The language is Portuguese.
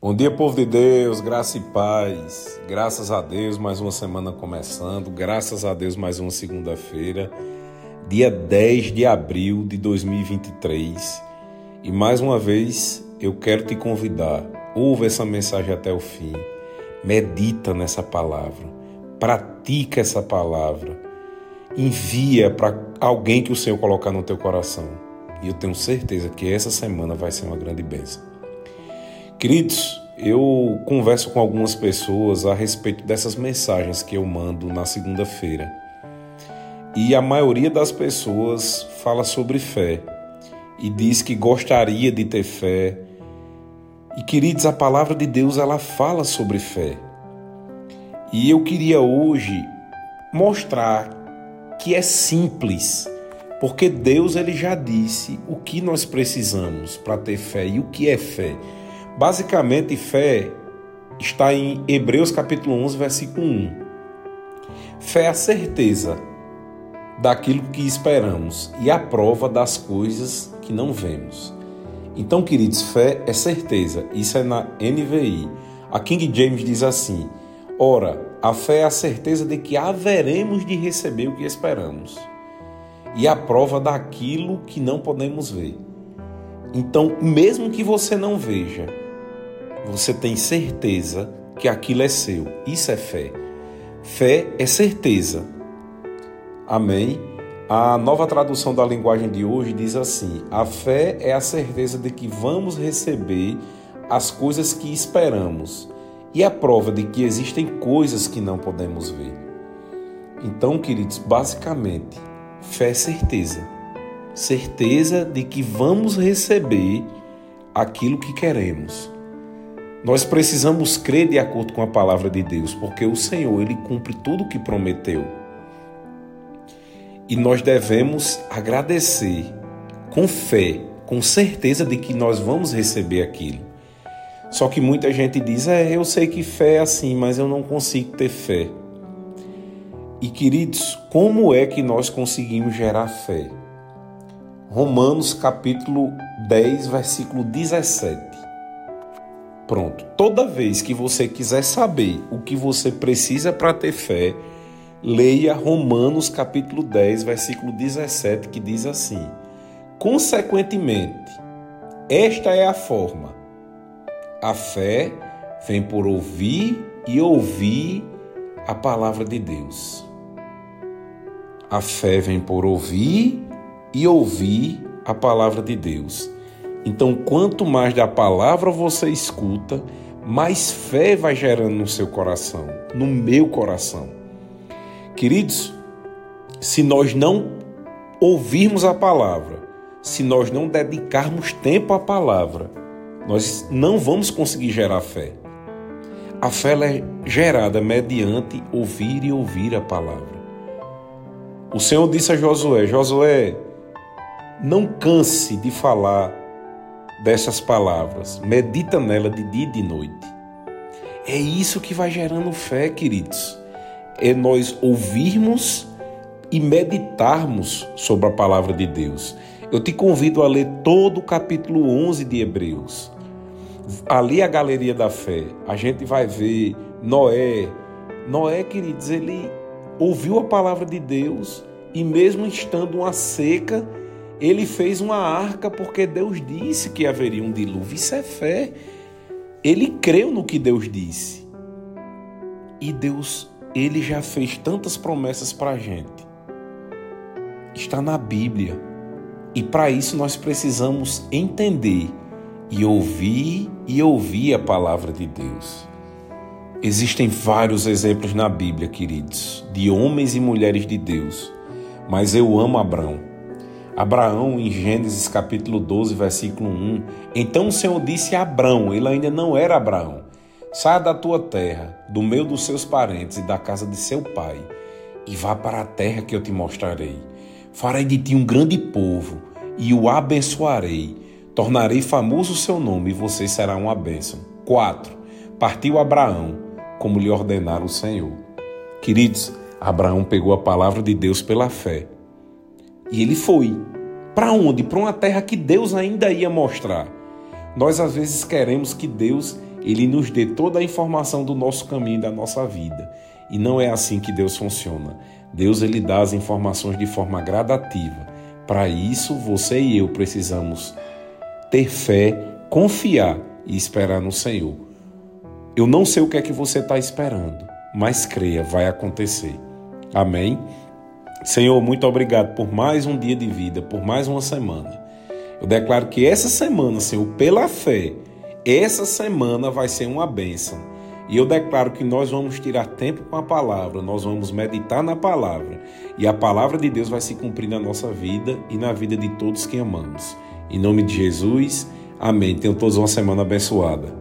Bom dia, povo de Deus, graça e paz. Graças a Deus, mais uma semana começando. Graças a Deus, mais uma segunda-feira, dia 10 de abril de 2023. E mais uma vez eu quero te convidar, ouve essa mensagem até o fim, medita nessa palavra, pratica essa palavra, envia para alguém que o Senhor colocar no teu coração. E eu tenho certeza que essa semana vai ser uma grande bênção. Queridos, eu converso com algumas pessoas a respeito dessas mensagens que eu mando na segunda-feira. E a maioria das pessoas fala sobre fé e diz que gostaria de ter fé. E queridos, a palavra de Deus ela fala sobre fé. E eu queria hoje mostrar que é simples, porque Deus ele já disse o que nós precisamos para ter fé e o que é fé. Basicamente, fé está em Hebreus capítulo 11, versículo 1. Fé é a certeza daquilo que esperamos e a prova das coisas que não vemos. Então, queridos, fé é certeza. Isso é na NVI. A King James diz assim: Ora, a fé é a certeza de que haveremos de receber o que esperamos e a prova daquilo que não podemos ver. Então, mesmo que você não veja, você tem certeza que aquilo é seu. Isso é fé. Fé é certeza. Amém? A nova tradução da linguagem de hoje diz assim: a fé é a certeza de que vamos receber as coisas que esperamos e a prova de que existem coisas que não podemos ver. Então, queridos, basicamente, fé é certeza. Certeza de que vamos receber aquilo que queremos. Nós precisamos crer de acordo com a palavra de Deus, porque o Senhor ele cumpre tudo o que prometeu. E nós devemos agradecer com fé, com certeza de que nós vamos receber aquilo. Só que muita gente diz: "É, eu sei que fé é assim, mas eu não consigo ter fé". E queridos, como é que nós conseguimos gerar fé? Romanos capítulo 10, versículo 17. Pronto. Toda vez que você quiser saber o que você precisa para ter fé, leia Romanos capítulo 10, versículo 17, que diz assim: Consequentemente, esta é a forma. A fé vem por ouvir e ouvir a palavra de Deus. A fé vem por ouvir e ouvir a palavra de Deus. Então, quanto mais da palavra você escuta, mais fé vai gerando no seu coração, no meu coração. Queridos, se nós não ouvirmos a palavra, se nós não dedicarmos tempo à palavra, nós não vamos conseguir gerar fé. A fé é gerada mediante ouvir e ouvir a palavra. O Senhor disse a Josué: Josué, não canse de falar dessas palavras, medita nela de dia e de noite. É isso que vai gerando fé, queridos. É nós ouvirmos e meditarmos sobre a palavra de Deus. Eu te convido a ler todo o capítulo 11 de Hebreus. Ali a galeria da fé, a gente vai ver Noé. Noé, queridos, ele ouviu a palavra de Deus e mesmo estando uma seca, ele fez uma arca porque Deus disse que haveria um dilúvio. Isso é fé. Ele creu no que Deus disse. E Deus, ele já fez tantas promessas para a gente. Está na Bíblia. E para isso nós precisamos entender e ouvir e ouvir a palavra de Deus. Existem vários exemplos na Bíblia, queridos, de homens e mulheres de Deus, mas eu amo Abraão. Abraão, em Gênesis capítulo 12, versículo 1. Então o Senhor disse a Abraão, ele ainda não era Abraão: Saia da tua terra, do meio dos seus parentes e da casa de seu pai, e vá para a terra que eu te mostrarei. Farei de ti um grande povo e o abençoarei. Tornarei famoso o seu nome e você será uma bênção. 4. Partiu Abraão, como lhe ordenara o Senhor. Queridos, Abraão pegou a palavra de Deus pela fé e ele foi. Para onde? Para uma terra que Deus ainda ia mostrar. Nós às vezes queremos que Deus ele nos dê toda a informação do nosso caminho, da nossa vida. E não é assim que Deus funciona. Deus ele dá as informações de forma gradativa. Para isso, você e eu precisamos ter fé, confiar e esperar no Senhor. Eu não sei o que é que você está esperando, mas creia, vai acontecer. Amém? Senhor, muito obrigado por mais um dia de vida, por mais uma semana. Eu declaro que essa semana, Senhor, pela fé, essa semana vai ser uma bênção. E eu declaro que nós vamos tirar tempo com a palavra, nós vamos meditar na palavra. E a palavra de Deus vai se cumprir na nossa vida e na vida de todos que amamos. Em nome de Jesus, amém. Tenham todos uma semana abençoada.